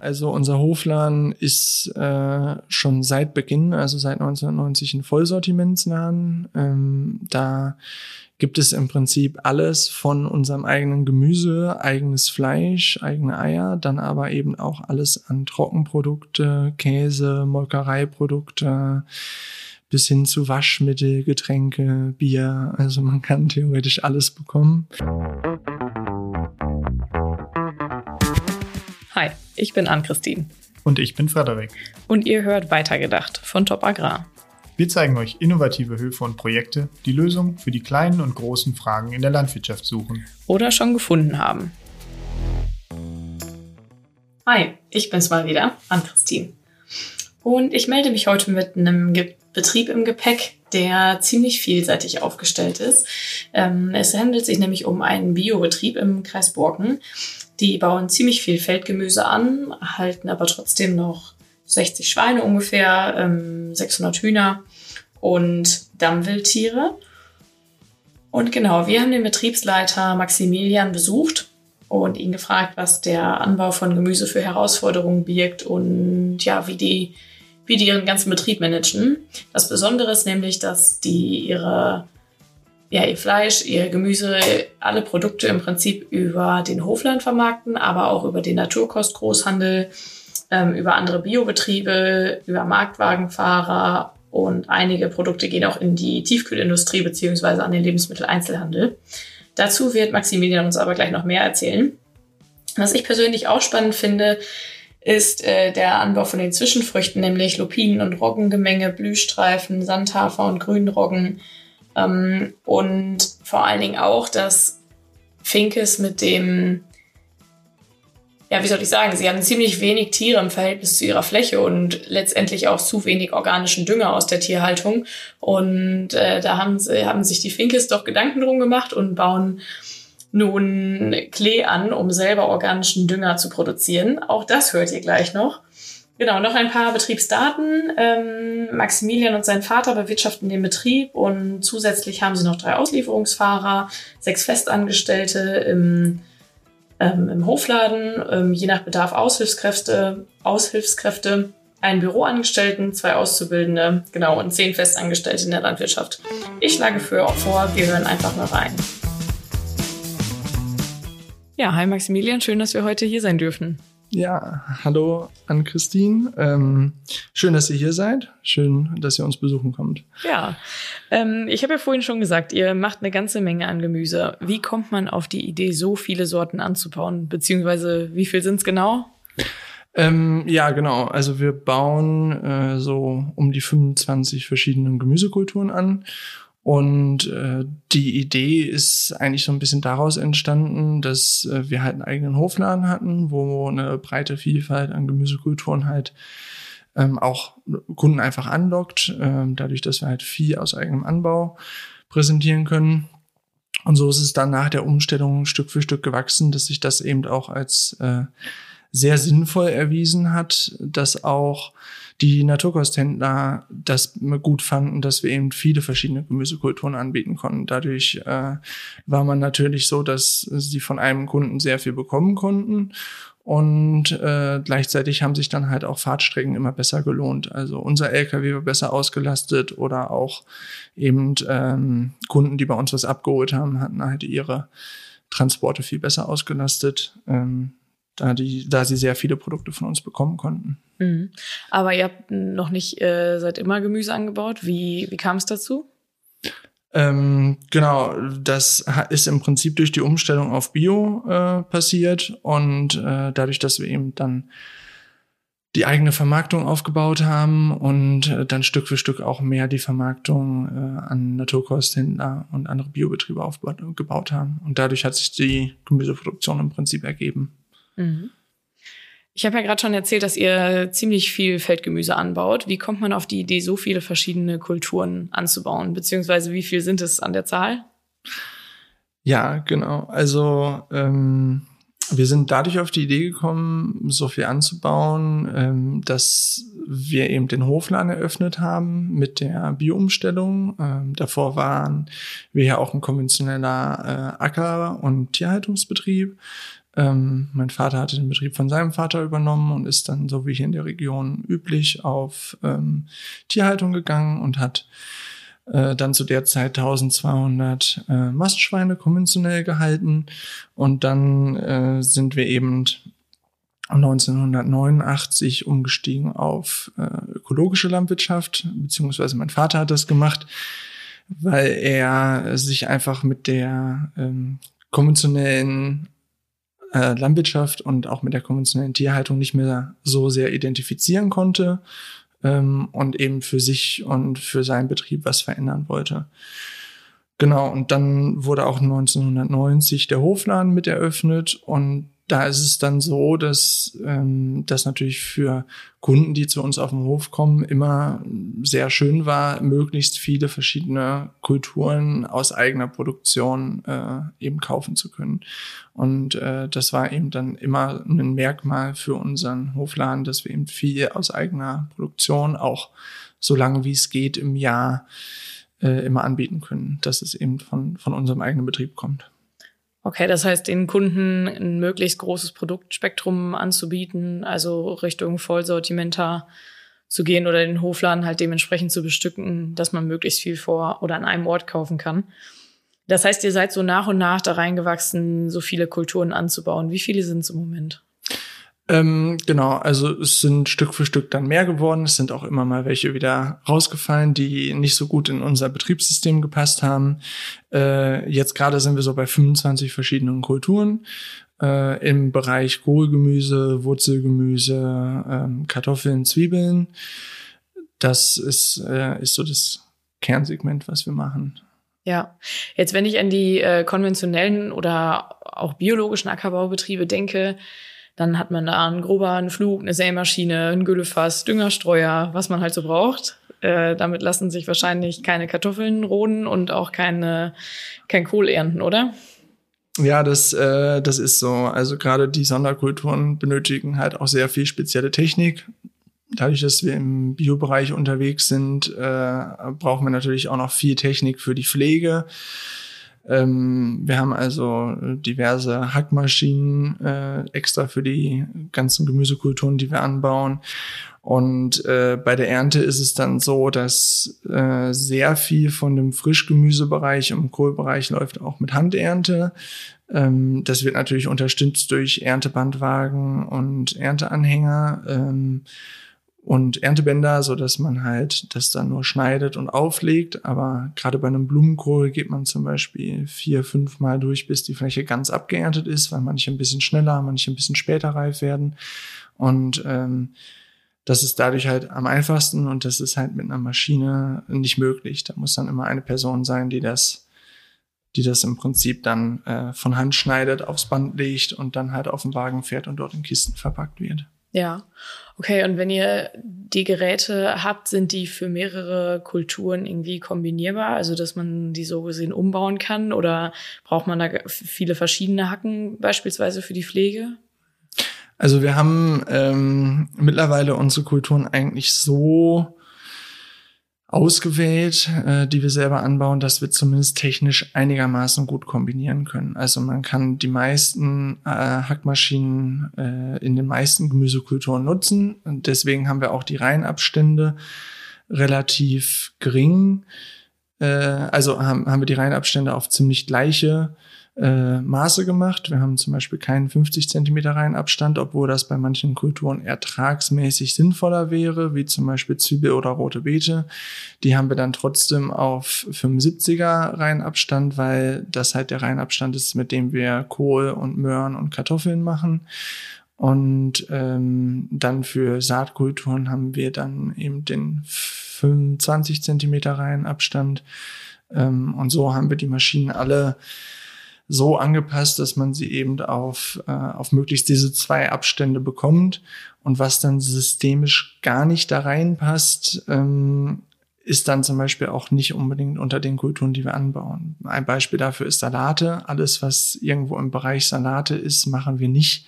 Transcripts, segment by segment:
Also unser Hofladen ist äh, schon seit Beginn, also seit 1990 ein Vollsortimentsladen. Ähm, da gibt es im Prinzip alles von unserem eigenen Gemüse, eigenes Fleisch, eigene Eier, dann aber eben auch alles an Trockenprodukte, Käse, Molkereiprodukte, bis hin zu Waschmittel, Getränke, Bier. Also man kann theoretisch alles bekommen. Ich bin Ann-Christine. Und ich bin Frederik. Und ihr hört Weitergedacht von Top Agrar. Wir zeigen euch innovative Höfe und Projekte, die Lösungen für die kleinen und großen Fragen in der Landwirtschaft suchen. Oder schon gefunden haben. Hi, ich bin's mal wieder, Ann-Christine. Und ich melde mich heute mit einem Ge Betrieb im Gepäck, der ziemlich vielseitig aufgestellt ist. Ähm, es handelt sich nämlich um einen Biobetrieb im Kreis Borken. Die bauen ziemlich viel Feldgemüse an, halten aber trotzdem noch 60 Schweine ungefähr, ähm, 600 Hühner und Dammwildtiere. Und genau, wir haben den Betriebsleiter Maximilian besucht und ihn gefragt, was der Anbau von Gemüse für Herausforderungen birgt und ja, wie die, wie die ihren ganzen Betrieb managen. Das Besondere ist nämlich, dass die ihre ja, ihr Fleisch, ihr Gemüse, alle Produkte im Prinzip über den Hofland vermarkten, aber auch über den Naturkostgroßhandel, ähm, über andere Biobetriebe, über Marktwagenfahrer und einige Produkte gehen auch in die Tiefkühlindustrie beziehungsweise an den Lebensmitteleinzelhandel. Dazu wird Maximilian uns aber gleich noch mehr erzählen. Was ich persönlich auch spannend finde, ist äh, der Anbau von den Zwischenfrüchten, nämlich Lupinen und Roggengemenge, Blühstreifen, Sandhafer und Grünroggen, und vor allen Dingen auch, dass Finkes mit dem, ja, wie soll ich sagen, sie haben ziemlich wenig Tiere im Verhältnis zu ihrer Fläche und letztendlich auch zu wenig organischen Dünger aus der Tierhaltung. Und äh, da haben, sie, haben sich die Finkes doch Gedanken drum gemacht und bauen nun Klee an, um selber organischen Dünger zu produzieren. Auch das hört ihr gleich noch. Genau, noch ein paar Betriebsdaten. Ähm, Maximilian und sein Vater bewirtschaften den Betrieb und zusätzlich haben sie noch drei Auslieferungsfahrer, sechs Festangestellte im, ähm, im Hofladen, ähm, je nach Bedarf Aushilfskräfte, Aushilfskräfte, einen Büroangestellten, zwei Auszubildende, genau, und zehn Festangestellte in der Landwirtschaft. Ich schlage für vor, wir hören einfach mal rein. Ja, hi Maximilian, schön, dass wir heute hier sein dürfen. Ja, hallo an Christine. Ähm, schön, dass ihr hier seid. Schön, dass ihr uns besuchen kommt. Ja, ähm, ich habe ja vorhin schon gesagt, ihr macht eine ganze Menge an Gemüse. Wie kommt man auf die Idee, so viele Sorten anzubauen? Beziehungsweise wie viel sind es genau? Ähm, ja, genau. Also wir bauen äh, so um die 25 verschiedenen Gemüsekulturen an und äh, die Idee ist eigentlich so ein bisschen daraus entstanden, dass äh, wir halt einen eigenen Hofladen hatten, wo eine breite Vielfalt an Gemüsekulturen halt ähm, auch Kunden einfach anlockt, äh, dadurch, dass wir halt viel aus eigenem Anbau präsentieren können. Und so ist es dann nach der Umstellung Stück für Stück gewachsen, dass sich das eben auch als äh, sehr sinnvoll erwiesen hat, dass auch die Naturkosthändler das gut fanden, dass wir eben viele verschiedene Gemüsekulturen anbieten konnten. Dadurch äh, war man natürlich so, dass sie von einem Kunden sehr viel bekommen konnten und äh, gleichzeitig haben sich dann halt auch Fahrtstrecken immer besser gelohnt. Also unser LKW war besser ausgelastet oder auch eben ähm, Kunden, die bei uns was abgeholt haben, hatten halt ihre Transporte viel besser ausgelastet. Ähm, da, die, da sie sehr viele Produkte von uns bekommen konnten. Mhm. Aber ihr habt noch nicht äh, seit immer Gemüse angebaut. Wie, wie kam es dazu? Ähm, genau, das ist im Prinzip durch die Umstellung auf Bio äh, passiert und äh, dadurch, dass wir eben dann die eigene Vermarktung aufgebaut haben und äh, dann Stück für Stück auch mehr die Vermarktung äh, an Naturkosthändler und andere Biobetriebe aufgebaut haben. Und dadurch hat sich die Gemüseproduktion im Prinzip ergeben. Mhm. Ich habe ja gerade schon erzählt, dass ihr ziemlich viel Feldgemüse anbaut. Wie kommt man auf die Idee, so viele verschiedene Kulturen anzubauen? Beziehungsweise wie viel sind es an der Zahl? Ja, genau. Also ähm, wir sind dadurch auf die Idee gekommen, so viel anzubauen, ähm, dass wir eben den Hofladen eröffnet haben mit der Bioumstellung. Ähm, davor waren wir ja auch ein konventioneller äh, Acker- und Tierhaltungsbetrieb Ähm, mein Vater hatte den Betrieb von seinem Vater übernommen und ist dann, so wie hier in der Region üblich, auf ähm, Tierhaltung gegangen und hat äh, dann zu der Zeit 1200 äh, Mastschweine konventionell gehalten. Und dann äh, sind wir eben 1989 umgestiegen auf äh, ökologische Landwirtschaft, beziehungsweise mein Vater hat das gemacht, weil er sich einfach mit der ähm, konventionellen äh, Landwirtschaft und auch mit der konventionellen Tierhaltung nicht mehr so sehr identifizieren konnte ähm, und eben für sich und für seinen Betrieb was verändern wollte. Genau, und dann wurde auch 1990 der Hofladen mit eröffnet und da ist es dann so, dass ähm, das natürlich für Kunden, die zu uns auf den Hof kommen, immer sehr schön war, möglichst viele verschiedene Kulturen aus eigener Produktion äh, eben kaufen zu können. Und äh, das war eben dann immer ein Merkmal für unseren Hofladen, dass wir eben viel aus eigener Produktion auch so lange wie es geht im Jahr äh, immer anbieten können, dass es eben von, von unserem eigenen Betrieb kommt. Okay, das heißt, den Kunden ein möglichst großes Produktspektrum anzubieten, also Richtung Vollsortimenter zu gehen oder den Hofladen halt dementsprechend zu bestücken, dass man möglichst viel vor oder an einem Ort kaufen kann. Das heißt, ihr seid so nach und nach da reingewachsen, so viele Kulturen anzubauen. Wie viele sind es im Moment? Ähm, genau, also es sind Stück für Stück dann mehr geworden. Es sind auch immer mal welche wieder rausgefallen, die nicht so gut in unser Betriebssystem gepasst haben. Äh, jetzt gerade sind wir so bei 25 verschiedenen Kulturen. Äh, Im Bereich Kohlgemüse, Wurzelgemüse, ähm, Kartoffeln, Zwiebeln. Das ist, äh, ist so das Kernsegment, was wir machen. Ja, jetzt wenn ich an die äh, konventionellen oder auch biologischen Ackerbaubetriebe denke, dann hat man da einen Grober, einen Flug, eine Sämaschine, ein Güllefass, Düngerstreuer, was man halt so braucht. Äh, damit lassen sich wahrscheinlich keine Kartoffeln roden und auch keine, kein Kohl ernten, oder? Ja, das, äh, das ist so. Also gerade die Sonderkulturen benötigen halt auch sehr viel spezielle Technik. Dadurch, dass wir im Biobereich unterwegs sind, äh, brauchen wir natürlich auch noch viel Technik für die Pflege. Ähm, wir haben also diverse Hackmaschinen äh, extra für die ganzen Gemüsekulturen, die wir anbauen. Und äh, bei der Ernte ist es dann so, dass äh, sehr viel von dem Frischgemüsebereich im Kohlbereich läuft auch mit Handernte. Ähm, das wird natürlich unterstützt durch Erntebandwagen und Ernteanhänger. Ähm, und Erntebänder, so dass man halt das dann nur schneidet und auflegt. Aber gerade bei einem Blumenkohl geht man zum Beispiel vier, fünf Mal durch, bis die Fläche ganz abgeerntet ist, weil manche ein bisschen schneller, manche ein bisschen später reif werden. Und ähm, das ist dadurch halt am einfachsten und das ist halt mit einer Maschine nicht möglich. Da muss dann immer eine Person sein, die das, die das im Prinzip dann äh, von Hand schneidet, aufs Band legt und dann halt auf den Wagen fährt und dort in Kisten verpackt wird. Ja, okay. Und wenn ihr die Geräte habt, sind die für mehrere Kulturen irgendwie kombinierbar? Also, dass man die so gesehen umbauen kann? Oder braucht man da viele verschiedene Hacken beispielsweise für die Pflege? Also, wir haben ähm, mittlerweile unsere Kulturen eigentlich so ausgewählt, äh, die wir selber anbauen, dass wir zumindest technisch einigermaßen gut kombinieren können. Also man kann die meisten äh, Hackmaschinen äh, in den meisten Gemüsekulturen nutzen. Und deswegen haben wir auch die Reihenabstände relativ gering. Äh, also haben, haben wir die Reihenabstände auf ziemlich gleiche äh, Maße gemacht. Wir haben zum Beispiel keinen 50 Zentimeter Reihenabstand, obwohl das bei manchen Kulturen ertragsmäßig sinnvoller wäre, wie zum Beispiel Zwiebel oder rote Beete. Die haben wir dann trotzdem auf 75er Reihenabstand, weil das halt der Reihenabstand ist, mit dem wir Kohl und Möhren und Kartoffeln machen. Und ähm, dann für Saatkulturen haben wir dann eben den 25 Zentimeter Reihenabstand. Ähm, und so haben wir die Maschinen alle so angepasst, dass man sie eben auf, äh, auf möglichst diese zwei Abstände bekommt. Und was dann systemisch gar nicht da reinpasst, ähm, ist dann zum Beispiel auch nicht unbedingt unter den Kulturen, die wir anbauen. Ein Beispiel dafür ist Salate. Alles, was irgendwo im Bereich Salate ist, machen wir nicht,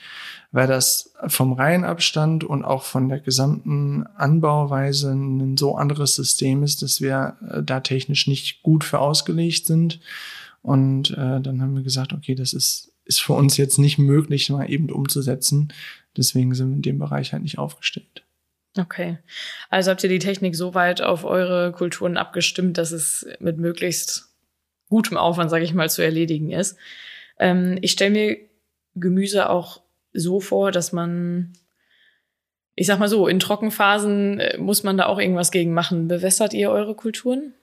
weil das vom Reihenabstand und auch von der gesamten Anbauweise ein so anderes System ist, dass wir äh, da technisch nicht gut für ausgelegt sind. Und äh, dann haben wir gesagt, okay, das ist, ist für uns jetzt nicht möglich, mal eben umzusetzen. Deswegen sind wir in dem Bereich halt nicht aufgestellt. Okay. Also habt ihr die Technik so weit auf eure Kulturen abgestimmt, dass es mit möglichst gutem Aufwand, sage ich mal, zu erledigen ist. Ähm, ich stelle mir Gemüse auch so vor, dass man, ich sag mal so, in Trockenphasen äh, muss man da auch irgendwas gegen machen. Bewässert ihr eure Kulturen?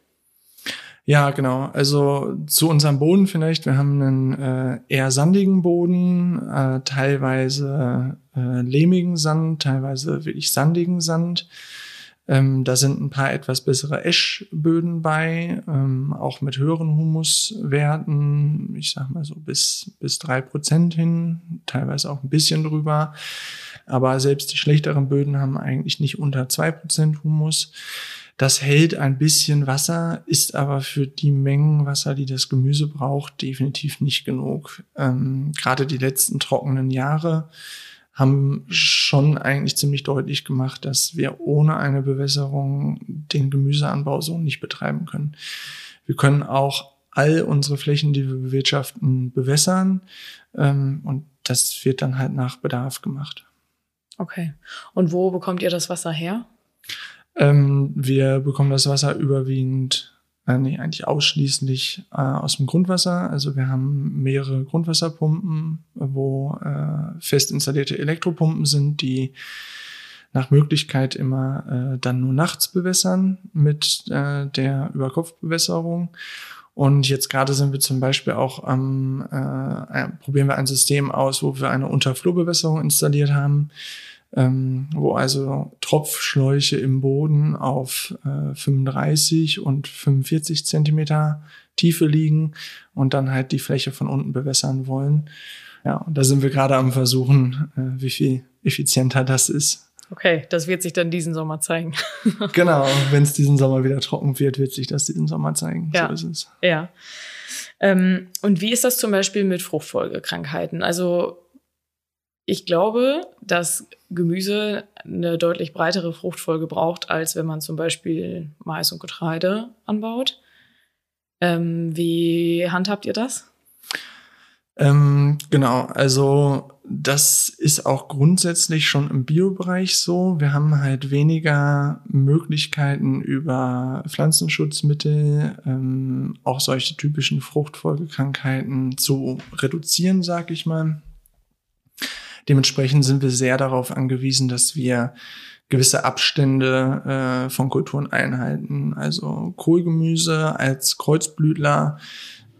Ja, genau. Also zu unserem Boden vielleicht. Wir haben einen äh, eher sandigen Boden, äh, teilweise äh, lehmigen Sand, teilweise wirklich sandigen Sand. Ähm, da sind ein paar etwas bessere Eschböden bei, ähm, auch mit höheren Humuswerten, ich sag mal so bis, bis drei Prozent hin, teilweise auch ein bisschen drüber. Aber selbst die schlechteren Böden haben eigentlich nicht unter zwei Prozent Humus. Das hält ein bisschen Wasser, ist aber für die Mengen Wasser, die das Gemüse braucht, definitiv nicht genug. Ähm, Gerade die letzten trockenen Jahre haben schon eigentlich ziemlich deutlich gemacht, dass wir ohne eine Bewässerung den Gemüseanbau so nicht betreiben können. Wir können auch all unsere Flächen, die wir bewirtschaften, bewässern ähm, und das wird dann halt nach Bedarf gemacht. Okay. Und wo bekommt ihr das Wasser her? Ähm, wir bekommen das Wasser überwiegend, äh, nee, eigentlich ausschließlich äh, aus dem Grundwasser. Also wir haben mehrere Grundwasserpumpen, wo äh, fest installierte Elektropumpen sind, die nach Möglichkeit immer äh, dann nur nachts bewässern mit äh, der Überkopfbewässerung. Und jetzt gerade sind wir zum Beispiel auch am, äh, probieren wir ein System aus, wo wir eine Unterflurbewässerung installiert haben ähm, wo also Tropfschläuche im Boden auf äh, 35 und 45 Zentimeter Tiefe liegen und dann halt die Fläche von unten bewässern wollen. Ja, und da sind wir gerade am Versuchen, äh, wie viel effizienter das ist. Okay, das wird sich dann diesen Sommer zeigen. genau, wenn es diesen Sommer wieder trocken wird, wird sich das diesen Sommer zeigen. Ja. So ist es. Ja. Ähm, und wie ist das zum Beispiel mit Fruchtfolgekrankheiten? Also ich glaube, dass Gemüse eine deutlich breitere Fruchtfolge braucht, als wenn man zum Beispiel Mais und Getreide anbaut. Ähm, wie handhabt ihr das? Ähm, genau, also das ist auch grundsätzlich schon im Biobereich so. Wir haben halt weniger Möglichkeiten über Pflanzenschutzmittel, ähm, auch solche typischen Fruchtfolgekrankheiten zu reduzieren, sag ich mal. Dementsprechend sind wir sehr darauf angewiesen, dass wir gewisse Abstände äh, von Kulturen einhalten. Also Kohlgemüse als Kreuzblütler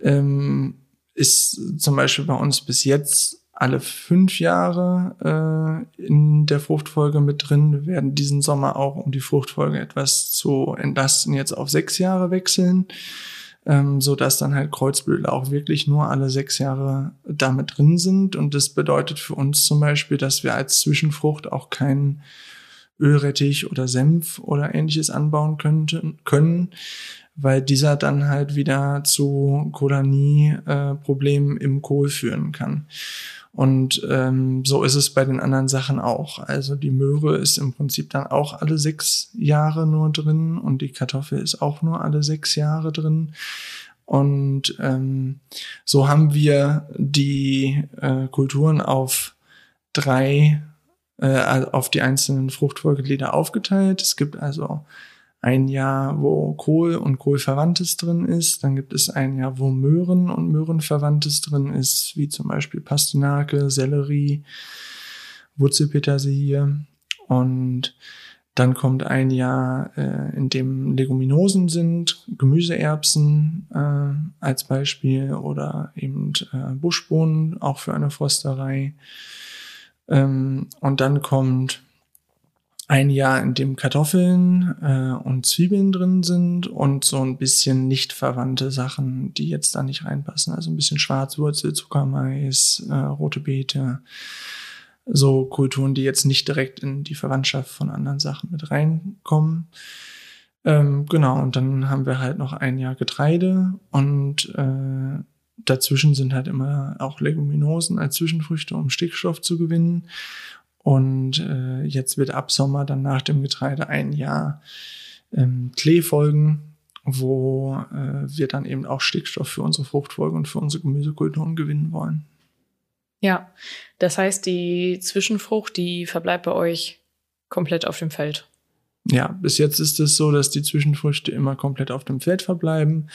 ähm, ist zum Beispiel bei uns bis jetzt alle fünf Jahre äh, in der Fruchtfolge mit drin. Wir werden diesen Sommer auch, um die Fruchtfolge etwas zu entlasten, jetzt auf sechs Jahre wechseln ähm, so dass dann halt Kreuzblütler auch wirklich nur alle sechs Jahre damit drin sind. Und das bedeutet für uns zum Beispiel, dass wir als Zwischenfrucht auch keinen Ölrettich oder Senf oder ähnliches anbauen könnten, können, weil dieser dann halt wieder zu Kolanie-Problemen äh, im Kohl führen kann. Und ähm, so ist es bei den anderen Sachen auch. Also die Möhre ist im Prinzip dann auch alle sechs Jahre nur drin und die Kartoffel ist auch nur alle sechs Jahre drin. Und ähm, so haben wir die äh, Kulturen auf drei, äh, auf die einzelnen Fruchtfolgeglieder aufgeteilt. Es gibt also ein Jahr, wo Kohl und Kohlverwandtes drin ist. Dann gibt es ein Jahr, wo Möhren und Möhrenverwandtes drin ist, wie zum Beispiel Pastinake, Sellerie, Wurzelpetersilie. Und dann kommt ein Jahr, äh, in dem Leguminosen sind, Gemüseerbsen äh, als Beispiel oder eben äh, Buschbohnen, auch für eine Frosterei. Ähm, und dann kommt ein Jahr, in dem Kartoffeln äh, und Zwiebeln drin sind und so ein bisschen nicht verwandte Sachen, die jetzt da nicht reinpassen. Also ein bisschen Schwarzwurzel, Zuckermais, äh, rote Beete. So Kulturen, die jetzt nicht direkt in die Verwandtschaft von anderen Sachen mit reinkommen. Ähm, genau, und dann haben wir halt noch ein Jahr Getreide und äh, dazwischen sind halt immer auch Leguminosen als Zwischenfrüchte, um Stickstoff zu gewinnen. Und äh, jetzt wird ab Sommer dann nach dem Getreide ein Jahr ähm, Klee folgen, wo äh, wir dann eben auch Stickstoff für unsere Fruchtfolge und für unsere Gemüsekulturen gewinnen wollen. Ja, das heißt, die Zwischenfrucht, die verbleibt bei euch komplett auf dem Feld. Ja, bis jetzt ist es so, dass die Zwischenfrüchte immer komplett auf dem Feld verbleiben.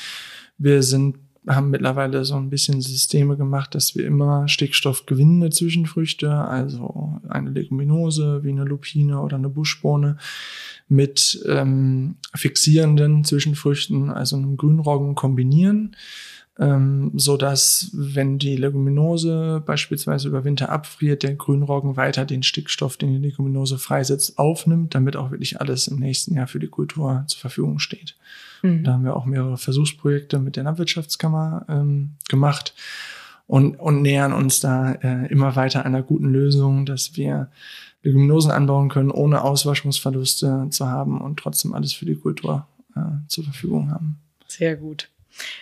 Wir sind haben mittlerweile so ein bisschen Systeme gemacht, dass wir immer stickstoffgewinnende Zwischenfrüchte, also eine Leguminose wie eine Lupine oder eine Buschbohne, mit ähm, fixierenden Zwischenfrüchten, also einem Grünroggen kombinieren ähm, so dass wenn die Leguminose beispielsweise über Winter abfriert, der Grünroggen weiter den Stickstoff, den die Leguminose freisetzt, aufnimmt, damit auch wirklich alles im nächsten Jahr für die Kultur zur Verfügung steht. Mhm. Da haben wir auch mehrere Versuchsprojekte mit der Landwirtschaftskammer ähm, gemacht und, und nähern uns da äh, immer weiter einer guten Lösung, dass wir Leguminosen anbauen können, ohne Auswaschungsverluste zu haben und trotzdem alles für die Kultur äh, zur Verfügung haben. Sehr gut.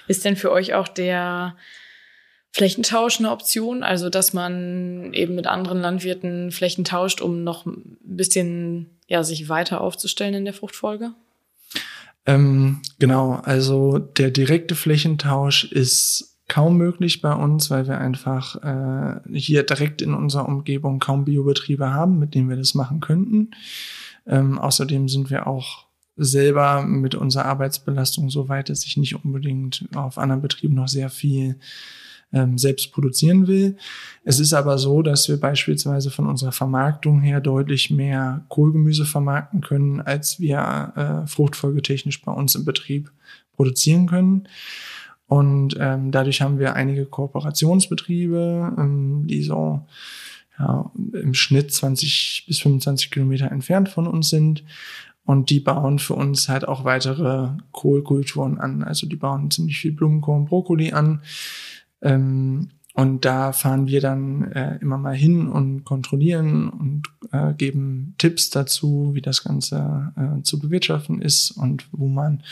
Ist denn für euch auch der Flächentausch eine Option? Also, dass man eben mit anderen Landwirten Flächen tauscht, um noch ein bisschen ja, sich weiter aufzustellen in der Fruchtfolge? Ähm, genau, also der direkte Flächentausch ist kaum möglich bei uns, weil wir einfach äh, hier direkt in unserer Umgebung kaum Biobetriebe haben, mit denen wir das machen könnten. Ähm, außerdem sind wir auch selber mit unserer Arbeitsbelastung so weit, dass ich nicht unbedingt auf anderen Betrieben noch sehr viel ähm, selbst produzieren will. Es ist aber so, dass wir beispielsweise von unserer Vermarktung her deutlich mehr Kohlgemüse vermarkten können, als wir äh, fruchtfolgetechnisch bei uns im Betrieb produzieren können. Und ähm, dadurch haben wir einige Kooperationsbetriebe, ähm, die so ja, im Schnitt 20 bis 25 Kilometer entfernt von uns sind. Und die bauen für uns halt auch weitere Kohlkulturen an. Also die bauen ziemlich viel Blumenkohl und Brokkoli an. Ähm, und da fahren wir dann äh, immer mal hin und kontrollieren und äh, geben Tipps dazu, wie das Ganze äh, zu bewirtschaften ist und wo man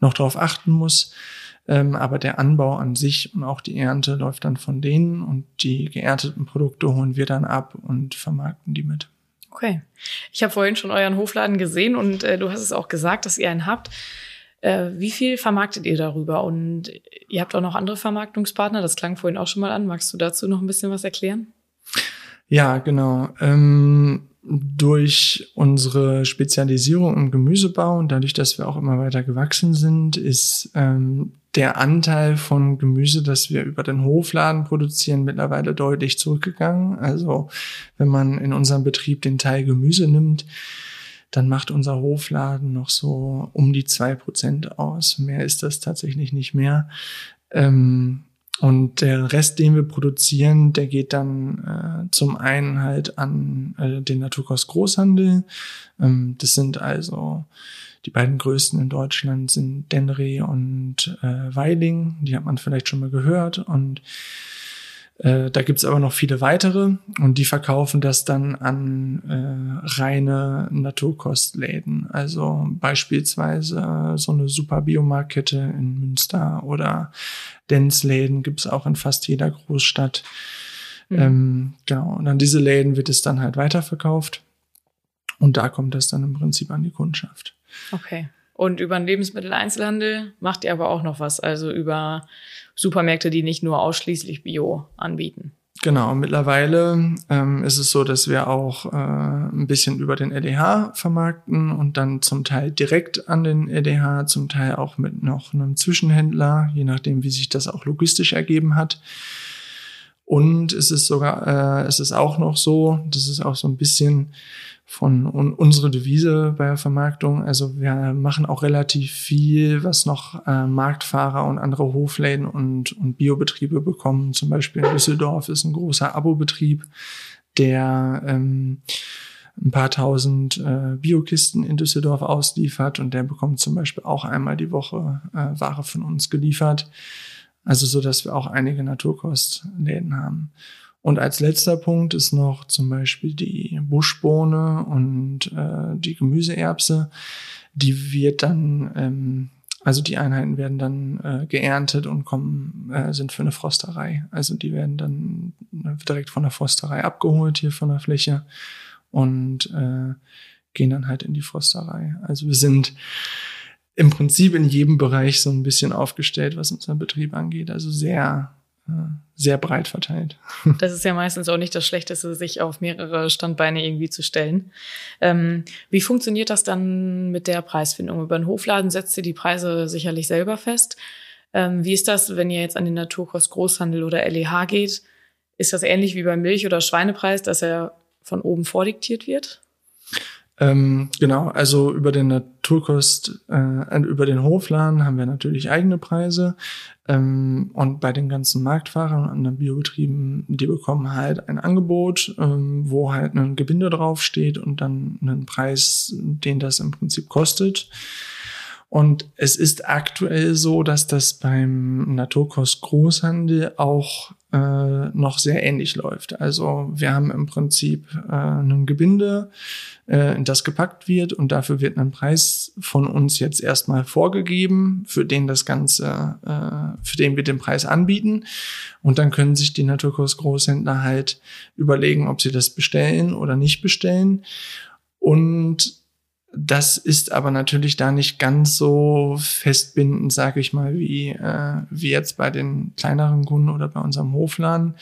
noch drauf achten muss. Ähm, aber der Anbau an sich und auch die Ernte läuft dann von denen und die geernteten Produkte holen wir dann ab und vermarkten die mit. Okay. Ich habe vorhin schon euren Hofladen gesehen und äh, du hast es auch gesagt, dass ihr einen habt. Äh, wie viel vermarktet ihr darüber? Und ihr habt auch noch andere Vermarktungspartner, das klang vorhin auch schon mal an. Magst du dazu noch ein bisschen was erklären? Ja, genau. Ähm, durch unsere Spezialisierung im Gemüsebau und dadurch, dass wir auch immer weiter gewachsen sind, ist ähm, der Anteil von Gemüse, das wir über den Hofladen produzieren, mittlerweile deutlich zurückgegangen. Also wenn man in unserem Betrieb den Teil Gemüse nimmt, dann macht unser Hofladen noch so um die zwei Prozent aus. Mehr ist das tatsächlich nicht mehr. Ähm, und der Rest, den wir produzieren, der geht dann äh, zum einen halt an äh, den Naturkost Großhandel. Ähm, das sind also die beiden größten in Deutschland sind Denry und äh, Weiling. Die hat man vielleicht schon mal gehört. Und äh, da gibt's aber noch viele weitere und die verkaufen das dann an äh, reine Naturkostläden. Also beispielsweise so eine super Biomarktkette in Münster oder Denzläden gibt's auch in fast jeder Großstadt. Mhm. Ähm, genau, und an diese Läden wird es dann halt weiterverkauft. Und da kommt es dann im Prinzip an die Kundschaft. Okay. Und über den Lebensmitteleinzelhandel macht ihr aber auch noch was, also über Supermärkte, die nicht nur ausschließlich Bio anbieten. Genau, mittlerweile ähm, ist es so, dass wir auch äh, ein bisschen über den LDH vermarkten und dann zum Teil direkt an den LDH, zum Teil auch mit noch einem Zwischenhändler, je nachdem, wie sich das auch logistisch ergeben hat. Und es ist sogar, äh, es ist auch noch so, das ist auch so ein bisschen von un unsere Devise bei der Vermarktung. Also wir machen auch relativ viel, was noch äh, Marktfahrer und andere Hofläden und, und Biobetriebe bekommen. Zum Beispiel in Düsseldorf ist ein großer Abobetrieb, der ähm, ein paar tausend äh, Biokisten in Düsseldorf ausliefert und der bekommt zum Beispiel auch einmal die Woche äh, Ware von uns geliefert. Also so, dass wir auch einige Naturkostläden haben. Und als letzter Punkt ist noch zum Beispiel die Buschbohne und äh, die Gemüseerbse. Die wird dann, ähm, also die Einheiten werden dann äh, geerntet und kommen, äh, sind für eine Frosterei. Also die werden dann äh, direkt von der Frosterei abgeholt hier von der Fläche und äh, gehen dann halt in die Frosterei. Also wir sind im Prinzip in jedem Bereich so ein bisschen aufgestellt, was unseren Betrieb angeht. Also sehr sehr breit verteilt. Das ist ja meistens auch nicht das Schlechteste, sich auf mehrere Standbeine irgendwie zu stellen. Ähm, wie funktioniert das dann mit der Preisfindung? Über den Hofladen setzt ihr die Preise sicherlich selber fest. Ähm, wie ist das, wenn ihr jetzt an den Naturkost Großhandel oder LEH geht? Ist das ähnlich wie beim Milch- oder Schweinepreis, dass er von oben vordiktiert wird? Ähm, genau, also über den Naturkost, äh, über den Hofladen haben wir natürlich eigene Preise. Ähm, und bei den ganzen Marktfahrern und den Biobetrieben, die bekommen halt ein Angebot, ähm, wo halt ein Gebinde draufsteht und dann einen Preis, den das im Prinzip kostet. Und es ist aktuell so, dass das beim Naturkost Großhandel auch äh, noch sehr ähnlich läuft. Also wir haben im Prinzip äh, ein Gebinde, äh, das gepackt wird und dafür wird ein Preis von uns jetzt erstmal vorgegeben, für den das Ganze, äh, für den wir den Preis anbieten. Und dann können sich die Naturkost Großhändler halt überlegen, ob sie das bestellen oder nicht bestellen. Und das ist aber natürlich da nicht ganz so festbindend, sage ich mal, wie, äh, wie jetzt bei den kleineren Kunden oder bei unserem Hofladen.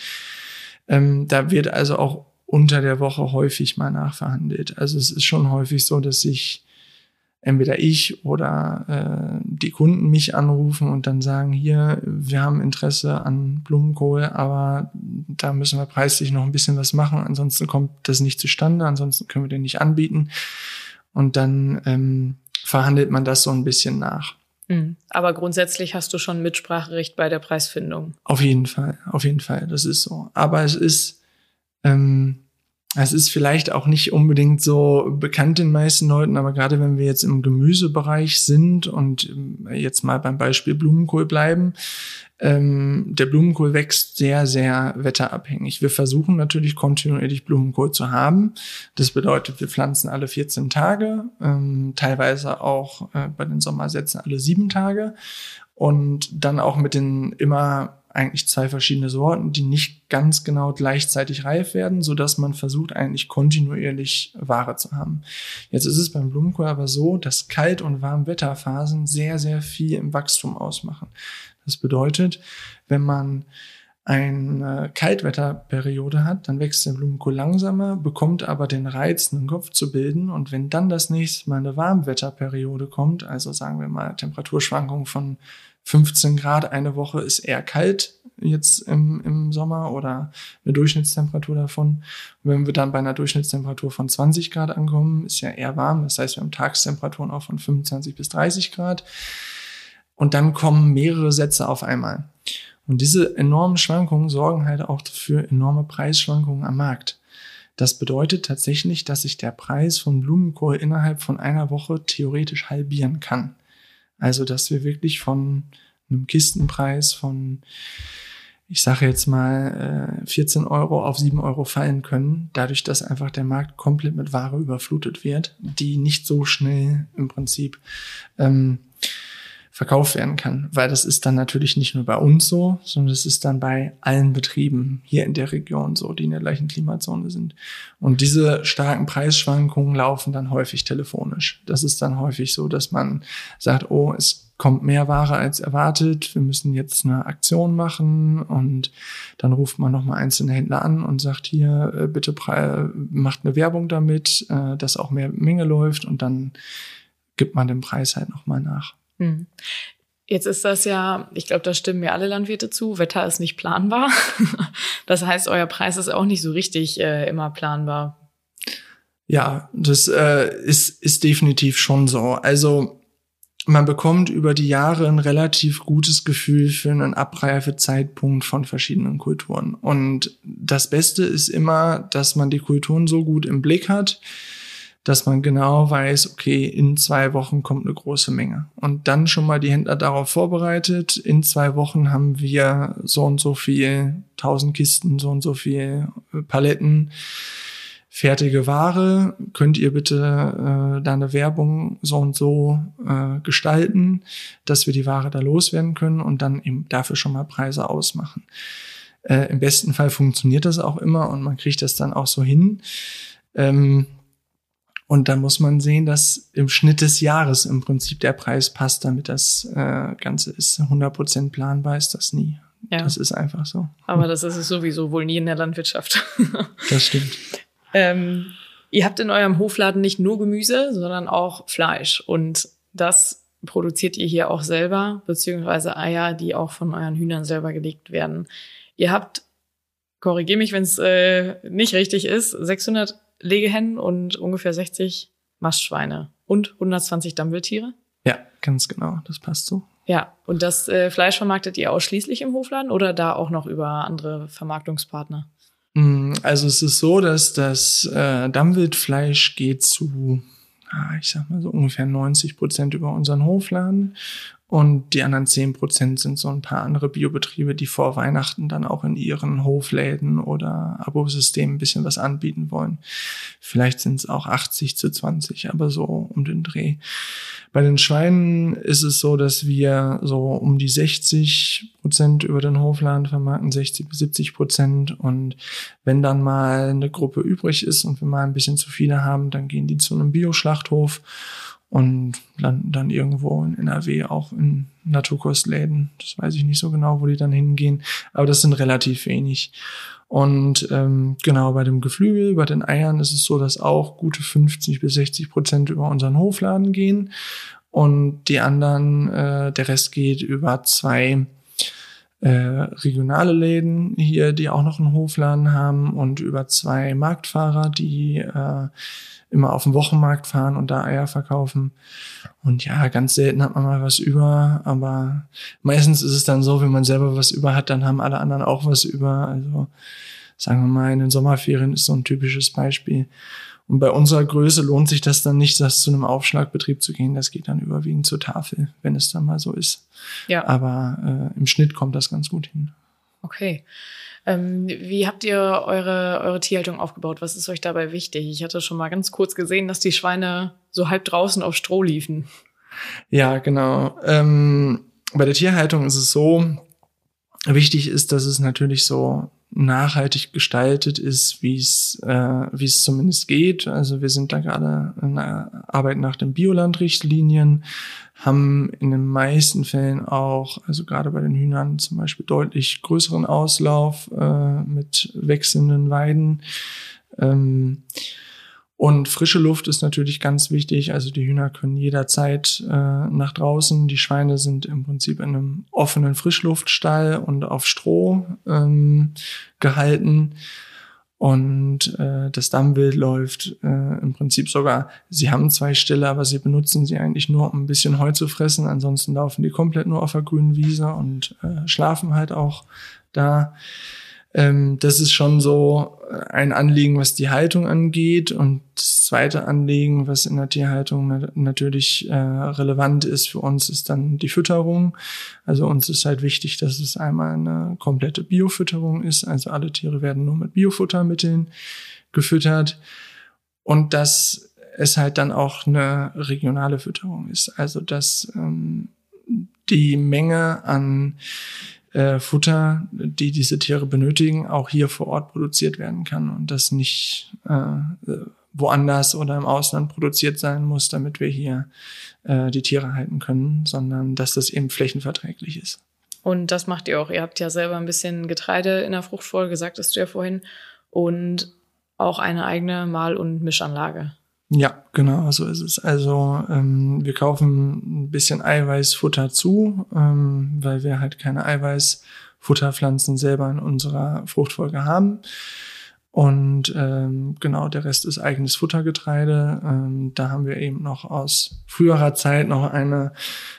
Ähm, da wird also auch unter der Woche häufig mal nachverhandelt. Also es ist schon häufig so, dass sich entweder ich oder äh, die Kunden mich anrufen und dann sagen, hier, wir haben Interesse an Blumenkohl, aber da müssen wir preislich noch ein bisschen was machen, ansonsten kommt das nicht zustande, ansonsten können wir den nicht anbieten und dann ähm, verhandelt man das so ein bisschen nach. Mhm. Aber grundsätzlich hast du schon Mitspracherecht bei der Preisfindung. Auf jeden Fall, auf jeden Fall, das ist so. Aber es ist, ähm, es ist vielleicht auch nicht unbedingt so bekannt den meisten Leuten, aber gerade wenn wir jetzt im Gemüsebereich sind und ähm, jetzt mal beim Beispiel Blumenkohl bleiben, ähm, der Blumenkohl wächst sehr, sehr wetterabhängig. Wir versuchen natürlich kontinuierlich Blumenkohl zu haben. Das bedeutet, wir pflanzen alle 14 Tage, ähm, teilweise auch äh, bei den Sommersätzen alle sieben Tage und dann auch mit den immer eigentlich zwei verschiedene Sorten, die nicht ganz genau gleichzeitig reif werden, so dass man versucht eigentlich kontinuierlich Ware zu haben. Jetzt ist es beim Blumenkohl aber so, dass Kalt- und Warmwetterphasen sehr, sehr viel im Wachstum ausmachen. Das bedeutet, wenn man eine Kaltwetterperiode hat, dann wächst der Blumenkohl langsamer, bekommt aber den Reiz, einen Kopf zu bilden. Und wenn dann das nächste Mal eine Warmwetterperiode kommt, also sagen wir mal Temperaturschwankungen von 15 Grad eine Woche ist eher kalt jetzt im, im Sommer oder eine Durchschnittstemperatur davon. Und wenn wir dann bei einer Durchschnittstemperatur von 20 Grad ankommen, ist ja eher warm. Das heißt, wir haben Tagstemperaturen auch von 25 bis 30 Grad. Und dann kommen mehrere Sätze auf einmal. Und diese enormen Schwankungen sorgen halt auch für enorme Preisschwankungen am Markt. Das bedeutet tatsächlich, dass sich der Preis von Blumenkohl innerhalb von einer Woche theoretisch halbieren kann. Also, dass wir wirklich von einem Kistenpreis von, ich sage jetzt mal, 14 äh, Euro auf 7 Euro fallen können, dadurch, dass einfach der Markt komplett mit Ware überflutet wird, die nicht so schnell im Prinzip ähm, verkauft werden kann. Weil das ist dann natürlich nicht nur bei uns so, sondern es ist dann bei allen Betrieben hier in der Region so, die in der gleichen Klimazone sind. Und diese starken Preisschwankungen laufen dann häufig telefonisch. Das ist dann häufig so, dass man sagt, oh, es kommt mehr Ware als erwartet, wir müssen jetzt eine Aktion machen und dann ruft man nochmal einzelne Händler an und sagt hier, äh, bitte macht eine Werbung damit, äh, dass auch mehr Menge läuft und dann gibt man den Preis halt nochmal nach. Hm. Jetzt ist das ja, ich glaube, da stimmen mir alle Landwirte zu, Wetter ist nicht planbar. das heißt, euer Preis ist auch nicht so richtig äh, immer planbar. Ja, das äh, ist, ist definitiv schon so. Also man bekommt über die Jahre ein relativ gutes Gefühl für einen Abreifezeitpunkt von verschiedenen Kulturen. Und das Beste ist immer, dass man die Kulturen so gut im Blick hat, dass man genau weiß, okay, in zwei Wochen kommt eine große Menge. Und dann schon mal die Händler darauf vorbereitet. In zwei Wochen haben wir so und so viel, tausend Kisten, so und so viel äh, Paletten, fertige Ware. Könnt ihr bitte äh, da eine Werbung so und so äh, gestalten, dass wir die Ware da loswerden können und dann eben dafür schon mal Preise ausmachen. Äh, Im besten Fall funktioniert das auch immer und man kriegt das dann auch so hin. Ähm, und dann muss man sehen, dass im Schnitt des Jahres im Prinzip der Preis passt, damit das äh, Ganze ist 100% planbar, ist das nie. Ja. Das ist einfach so. Aber das ist es sowieso wohl nie in der Landwirtschaft. das stimmt. Ähm, ihr habt in eurem Hofladen nicht nur Gemüse, sondern auch Fleisch. Und das produziert ihr hier auch selber, beziehungsweise Eier, die auch von euren Hühnern selber gelegt werden. Ihr habt, korrigier mich, wenn es äh, nicht richtig ist, 600 Legehennen und ungefähr 60 Mastschweine und 120 Dammwildtiere? Ja, ganz genau, das passt so. Ja, und das äh, Fleisch vermarktet ihr ausschließlich im Hofladen oder da auch noch über andere Vermarktungspartner? Mm, also es ist so, dass das äh, Dammwildfleisch geht zu, ich sag mal so ungefähr 90 Prozent über unseren Hofladen und die anderen zehn Prozent sind so ein paar andere Biobetriebe, die vor Weihnachten dann auch in ihren Hofläden oder Abosystemen ein bisschen was anbieten wollen. Vielleicht sind es auch 80 zu 20, aber so um den Dreh. Bei den Schweinen ist es so, dass wir so um die 60 Prozent über den Hofladen vermarkten, 60 bis 70 Prozent. Und wenn dann mal eine Gruppe übrig ist und wir mal ein bisschen zu viele haben, dann gehen die zu einem Bioschlachthof und landen dann irgendwo in NRW auch in Naturkostläden. Das weiß ich nicht so genau, wo die dann hingehen, aber das sind relativ wenig. Und ähm, genau bei dem Geflügel, bei den Eiern ist es so, dass auch gute 50 bis 60 Prozent über unseren Hofladen gehen und die anderen, äh, der Rest geht über zwei äh, regionale Läden hier, die auch noch einen Hofladen haben und über zwei Marktfahrer, die äh, immer auf den Wochenmarkt fahren und da Eier verkaufen. Und ja, ganz selten hat man mal was über, aber meistens ist es dann so, wenn man selber was über hat, dann haben alle anderen auch was über. Also sagen wir mal, in den Sommerferien ist so ein typisches Beispiel. Und bei unserer Größe lohnt sich das dann nicht, das zu einem Aufschlagbetrieb zu gehen. Das geht dann überwiegend zur Tafel, wenn es dann mal so ist. Ja. Aber äh, im Schnitt kommt das ganz gut hin. Okay. Ähm, wie habt ihr eure, eure Tierhaltung aufgebaut? Was ist euch dabei wichtig? Ich hatte schon mal ganz kurz gesehen, dass die Schweine so halb draußen auf Stroh liefen. Ja, genau. Ähm, bei der Tierhaltung ist es so, wichtig ist, dass es natürlich so nachhaltig gestaltet ist, wie es äh, wie es zumindest geht. Also wir sind da gerade in der Arbeit nach den Biolandrichtlinien, haben in den meisten Fällen auch, also gerade bei den Hühnern zum Beispiel deutlich größeren Auslauf äh, mit wechselnden Weiden. Ähm, und frische Luft ist natürlich ganz wichtig. Also die Hühner können jederzeit äh, nach draußen. Die Schweine sind im Prinzip in einem offenen Frischluftstall und auf Stroh ähm, gehalten. Und äh, das Dammwild läuft äh, im Prinzip sogar, sie haben zwei Ställe, aber sie benutzen sie eigentlich nur, um ein bisschen Heu zu fressen. Ansonsten laufen die komplett nur auf der grünen Wiese und äh, schlafen halt auch da. Ähm, das ist schon so ein Anliegen, was die Haltung angeht. Und das zweite Anliegen, was in der Tierhaltung na natürlich äh, relevant ist für uns, ist dann die Fütterung. Also uns ist halt wichtig, dass es einmal eine komplette Biofütterung ist. Also alle Tiere werden nur mit Biofuttermitteln gefüttert. Und dass es halt dann auch eine regionale Fütterung ist. Also dass ähm, die Menge an äh, Futter, die diese Tiere benötigen, auch hier vor Ort produziert werden kann und das nicht äh, woanders oder im Ausland produziert sein muss, damit wir hier äh, die Tiere halten können, sondern dass das eben flächenverträglich ist. Und das macht ihr auch. Ihr habt ja selber ein bisschen Getreide in der Fruchtfolge, gesagt, hast du ja vorhin, und auch eine eigene Mahl- und Mischanlage. Ja, genau, so ist es. Also ähm, wir kaufen ein bisschen Eiweißfutter zu, ähm, weil wir halt keine Eiweißfutterpflanzen selber in unserer Fruchtfolge haben. Und ähm, genau, der Rest ist eigenes Futtergetreide. Ähm, da haben wir eben noch aus früherer Zeit noch eine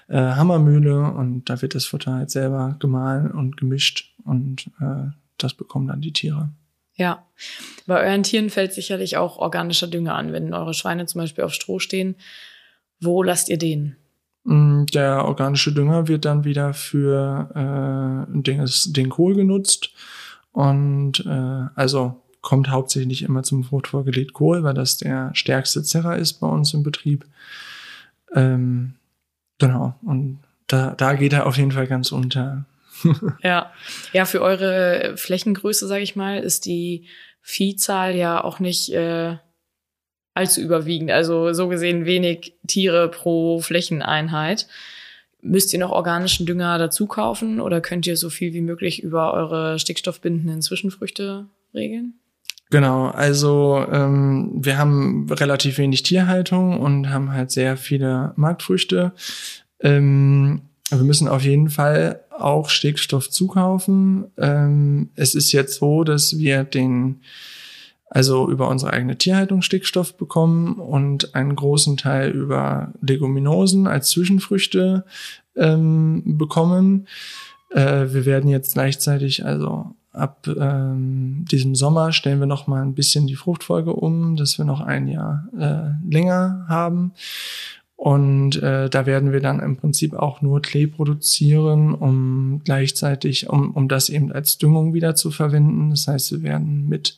äh, Hammermühle und da wird das Futter halt selber gemahlen und gemischt und äh, das bekommen dann die Tiere. Ja, bei euren Tieren fällt sicherlich auch organischer Dünger an, wenn eure Schweine zum Beispiel auf Stroh stehen. Wo lasst ihr den? Mm, der organische Dünger wird dann wieder für äh, den, den Kohl genutzt und äh, also kommt hauptsächlich immer zum Fruchtfolgelied Kohl, weil das der stärkste Zerrer ist bei uns im Betrieb. Ähm, genau, und da, da geht er auf jeden Fall ganz unter. Ja. ja, für eure Flächengröße, sage ich mal, ist die Viehzahl ja auch nicht äh, allzu überwiegend. Also so gesehen wenig Tiere pro Flächeneinheit. Müsst ihr noch organischen Dünger dazu kaufen oder könnt ihr so viel wie möglich über eure stickstoffbindenden Zwischenfrüchte regeln? Genau, also ähm, wir haben relativ wenig Tierhaltung und haben halt sehr viele Marktfrüchte. Ähm, wir müssen auf jeden Fall auch Stickstoff zukaufen. Ähm, es ist jetzt so, dass wir den also über unsere eigene Tierhaltung Stickstoff bekommen und einen großen Teil über Leguminosen als Zwischenfrüchte ähm, bekommen. Äh, wir werden jetzt gleichzeitig, also ab ähm, diesem Sommer stellen wir noch mal ein bisschen die Fruchtfolge um, dass wir noch ein Jahr äh, länger haben. Und äh, da werden wir dann im Prinzip auch nur Klee produzieren, um gleichzeitig, um, um das eben als Düngung wieder zu verwenden. Das heißt, wir werden mit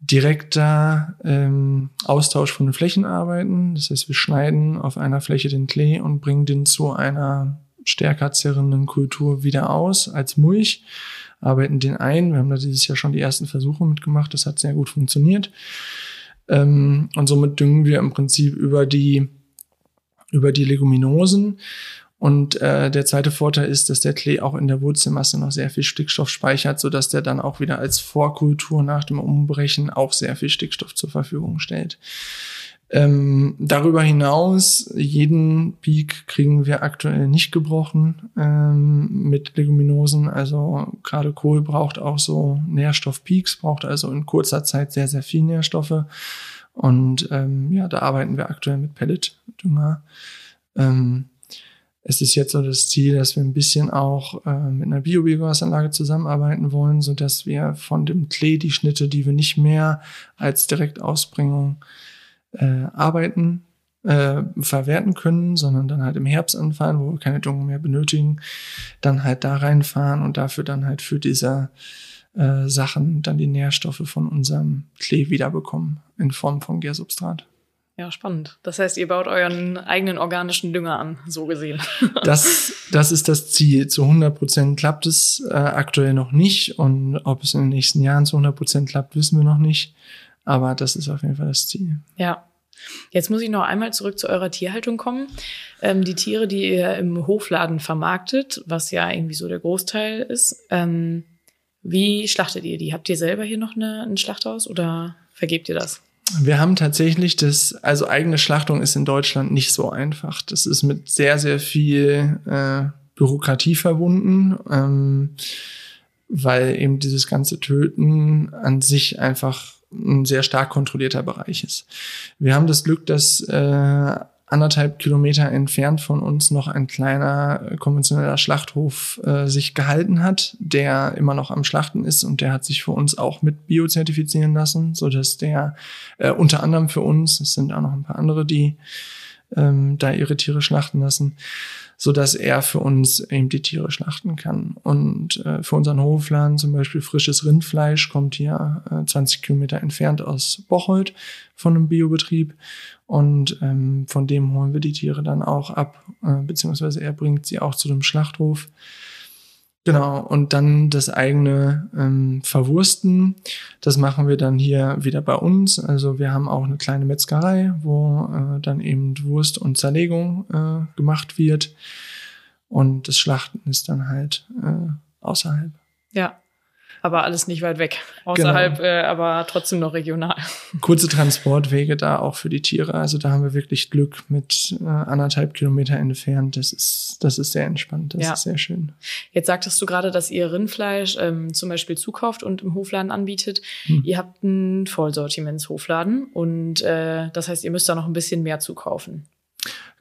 direkter ähm, Austausch von den Flächen arbeiten. Das heißt, wir schneiden auf einer Fläche den Klee und bringen den zu einer stärker zerrenden Kultur wieder aus als Mulch, arbeiten den ein. Wir haben da dieses Jahr schon die ersten Versuche mitgemacht. Das hat sehr gut funktioniert. Ähm, und somit düngen wir im Prinzip über die über die Leguminosen und äh, der zweite Vorteil ist, dass der Klee auch in der Wurzelmasse noch sehr viel Stickstoff speichert, sodass der dann auch wieder als Vorkultur nach dem Umbrechen auch sehr viel Stickstoff zur Verfügung stellt. Ähm, darüber hinaus, jeden Peak kriegen wir aktuell nicht gebrochen ähm, mit Leguminosen. Also gerade Kohl braucht auch so Nährstoffpeaks, braucht also in kurzer Zeit sehr, sehr viel Nährstoffe. Und ähm, ja, da arbeiten wir aktuell mit Pelletdünger. Ähm, es ist jetzt so das Ziel, dass wir ein bisschen auch äh, mit einer Bio-Biogasanlage zusammenarbeiten wollen, so dass wir von dem Klee die Schnitte, die wir nicht mehr als Direktausbringung äh, arbeiten, äh, verwerten können, sondern dann halt im Herbst anfahren, wo wir keine Düngung mehr benötigen, dann halt da reinfahren und dafür dann halt für diese äh, Sachen dann die Nährstoffe von unserem Klee wiederbekommen in Form von Gärsubstrat. Ja, spannend. Das heißt, ihr baut euren eigenen organischen Dünger an, so gesehen. Das, das ist das Ziel. Zu 100 Prozent klappt es äh, aktuell noch nicht. Und ob es in den nächsten Jahren zu 100 Prozent klappt, wissen wir noch nicht. Aber das ist auf jeden Fall das Ziel. Ja. Jetzt muss ich noch einmal zurück zu eurer Tierhaltung kommen. Ähm, die Tiere, die ihr im Hofladen vermarktet, was ja irgendwie so der Großteil ist, ähm, wie schlachtet ihr die? Habt ihr selber hier noch eine, ein Schlachthaus oder vergebt ihr das? Wir haben tatsächlich das, also eigene Schlachtung ist in Deutschland nicht so einfach. Das ist mit sehr, sehr viel äh, Bürokratie verbunden, ähm, weil eben dieses ganze Töten an sich einfach ein sehr stark kontrollierter Bereich ist. Wir haben das Glück, dass äh, anderthalb Kilometer entfernt von uns noch ein kleiner äh, konventioneller Schlachthof äh, sich gehalten hat, der immer noch am Schlachten ist und der hat sich für uns auch mit Bio zertifizieren lassen, so dass der äh, unter anderem für uns, es sind auch noch ein paar andere, die ähm, da ihre Tiere schlachten lassen, so dass er für uns eben die Tiere schlachten kann. Und äh, für unseren Hofladen zum Beispiel frisches Rindfleisch kommt hier äh, 20 Kilometer entfernt aus Bocholt von einem Biobetrieb und ähm, von dem holen wir die Tiere dann auch ab, äh, beziehungsweise er bringt sie auch zu dem Schlachthof. Genau, und dann das eigene ähm, Verwursten, das machen wir dann hier wieder bei uns. Also wir haben auch eine kleine Metzgerei, wo äh, dann eben Wurst und Zerlegung äh, gemacht wird. Und das Schlachten ist dann halt äh, außerhalb. Ja, aber alles nicht weit weg. Außerhalb, genau. äh, aber trotzdem noch regional. Kurze Transportwege da auch für die Tiere. Also da haben wir wirklich Glück mit äh, anderthalb Kilometer entfernt. Das ist, das ist sehr entspannt. Das ja. ist sehr schön. Jetzt sagtest du gerade, dass ihr Rindfleisch ähm, zum Beispiel zukauft und im Hofladen anbietet. Hm. Ihr habt einen Vollsortimentshofladen und äh, das heißt, ihr müsst da noch ein bisschen mehr zukaufen.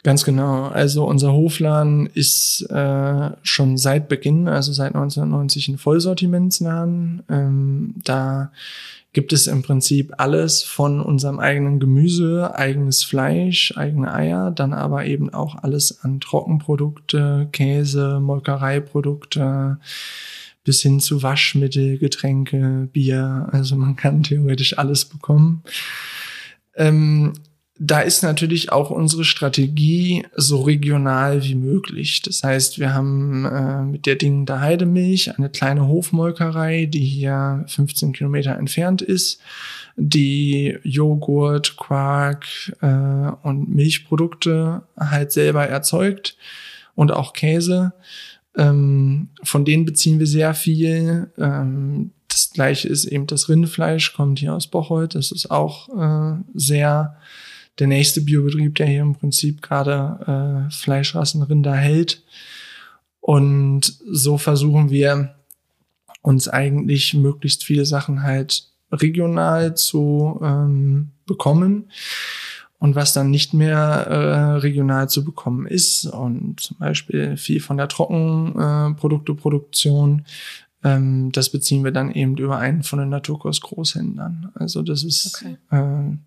Ganz genau. Also unser Hofladen ist äh, schon seit Beginn, also seit 1990 ein Vollsortimentsladen. Ähm, da gibt es im Prinzip alles von unserem eigenen Gemüse, eigenes Fleisch, eigene Eier, dann aber eben auch alles an Trockenprodukte, Käse, Molkereiprodukte bis hin zu Waschmittel, Getränke, Bier. Also man kann theoretisch alles bekommen. Ähm, da ist natürlich auch unsere Strategie so regional wie möglich. Das heißt, wir haben äh, mit der Ding der Heidemilch eine kleine Hofmolkerei, die hier 15 Kilometer entfernt ist, die Joghurt, Quark äh, und Milchprodukte halt selber erzeugt und auch Käse. Ähm, von denen beziehen wir sehr viel. Ähm, das gleiche ist eben das Rindfleisch, kommt hier aus Bocholt. Das ist auch äh, sehr der nächste Biobetrieb, der hier im Prinzip gerade äh, Fleischrassenrinder hält. Und so versuchen wir uns eigentlich möglichst viele Sachen halt regional zu ähm, bekommen und was dann nicht mehr äh, regional zu bekommen ist und zum Beispiel viel von der Trockenprodukteproduktion, äh, ähm, das beziehen wir dann eben über einen von den Naturkurs-Großhändlern. Also das ist okay. äh,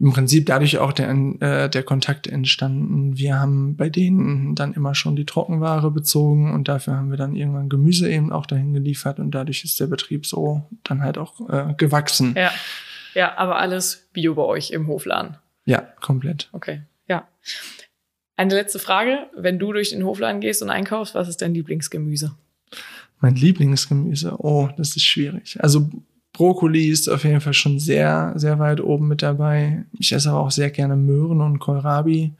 im Prinzip dadurch auch der, äh, der Kontakt entstanden. Wir haben bei denen dann immer schon die Trockenware bezogen und dafür haben wir dann irgendwann Gemüse eben auch dahin geliefert und dadurch ist der Betrieb so dann halt auch äh, gewachsen. Ja. ja, aber alles Bio bei euch im Hofladen. Ja, komplett. Okay, ja. Eine letzte Frage. Wenn du durch den Hofladen gehst und einkaufst, was ist dein Lieblingsgemüse? Mein Lieblingsgemüse? Oh, das ist schwierig. Also Brokkoli ist auf jeden Fall schon sehr, sehr weit oben mit dabei. Ich esse aber auch sehr gerne Möhren und Kohlrabi.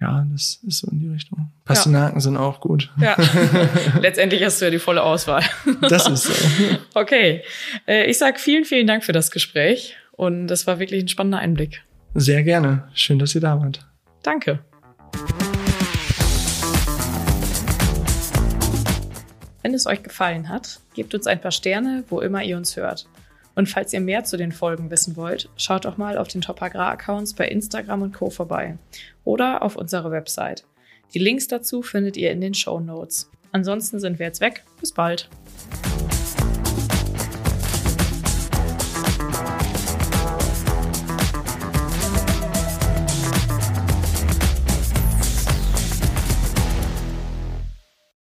Ja, das ist so in die Richtung. Pastinaken ja. sind auch gut. Ja, letztendlich hast du ja die volle Auswahl. das ist so. Okay, äh, ich sag vielen, vielen Dank für das Gespräch und das war wirklich ein spannender Einblick. Sehr gerne. Schön, dass ihr da wart. Danke. Wenn es euch gefallen hat, gebt uns ein paar Sterne, wo immer ihr uns hört. Und falls ihr mehr zu den Folgen wissen wollt, schaut doch mal auf den Top Agrar Accounts bei Instagram und Co. vorbei oder auf unserer Website. Die Links dazu findet ihr in den Show Notes. Ansonsten sind wir jetzt weg. Bis bald.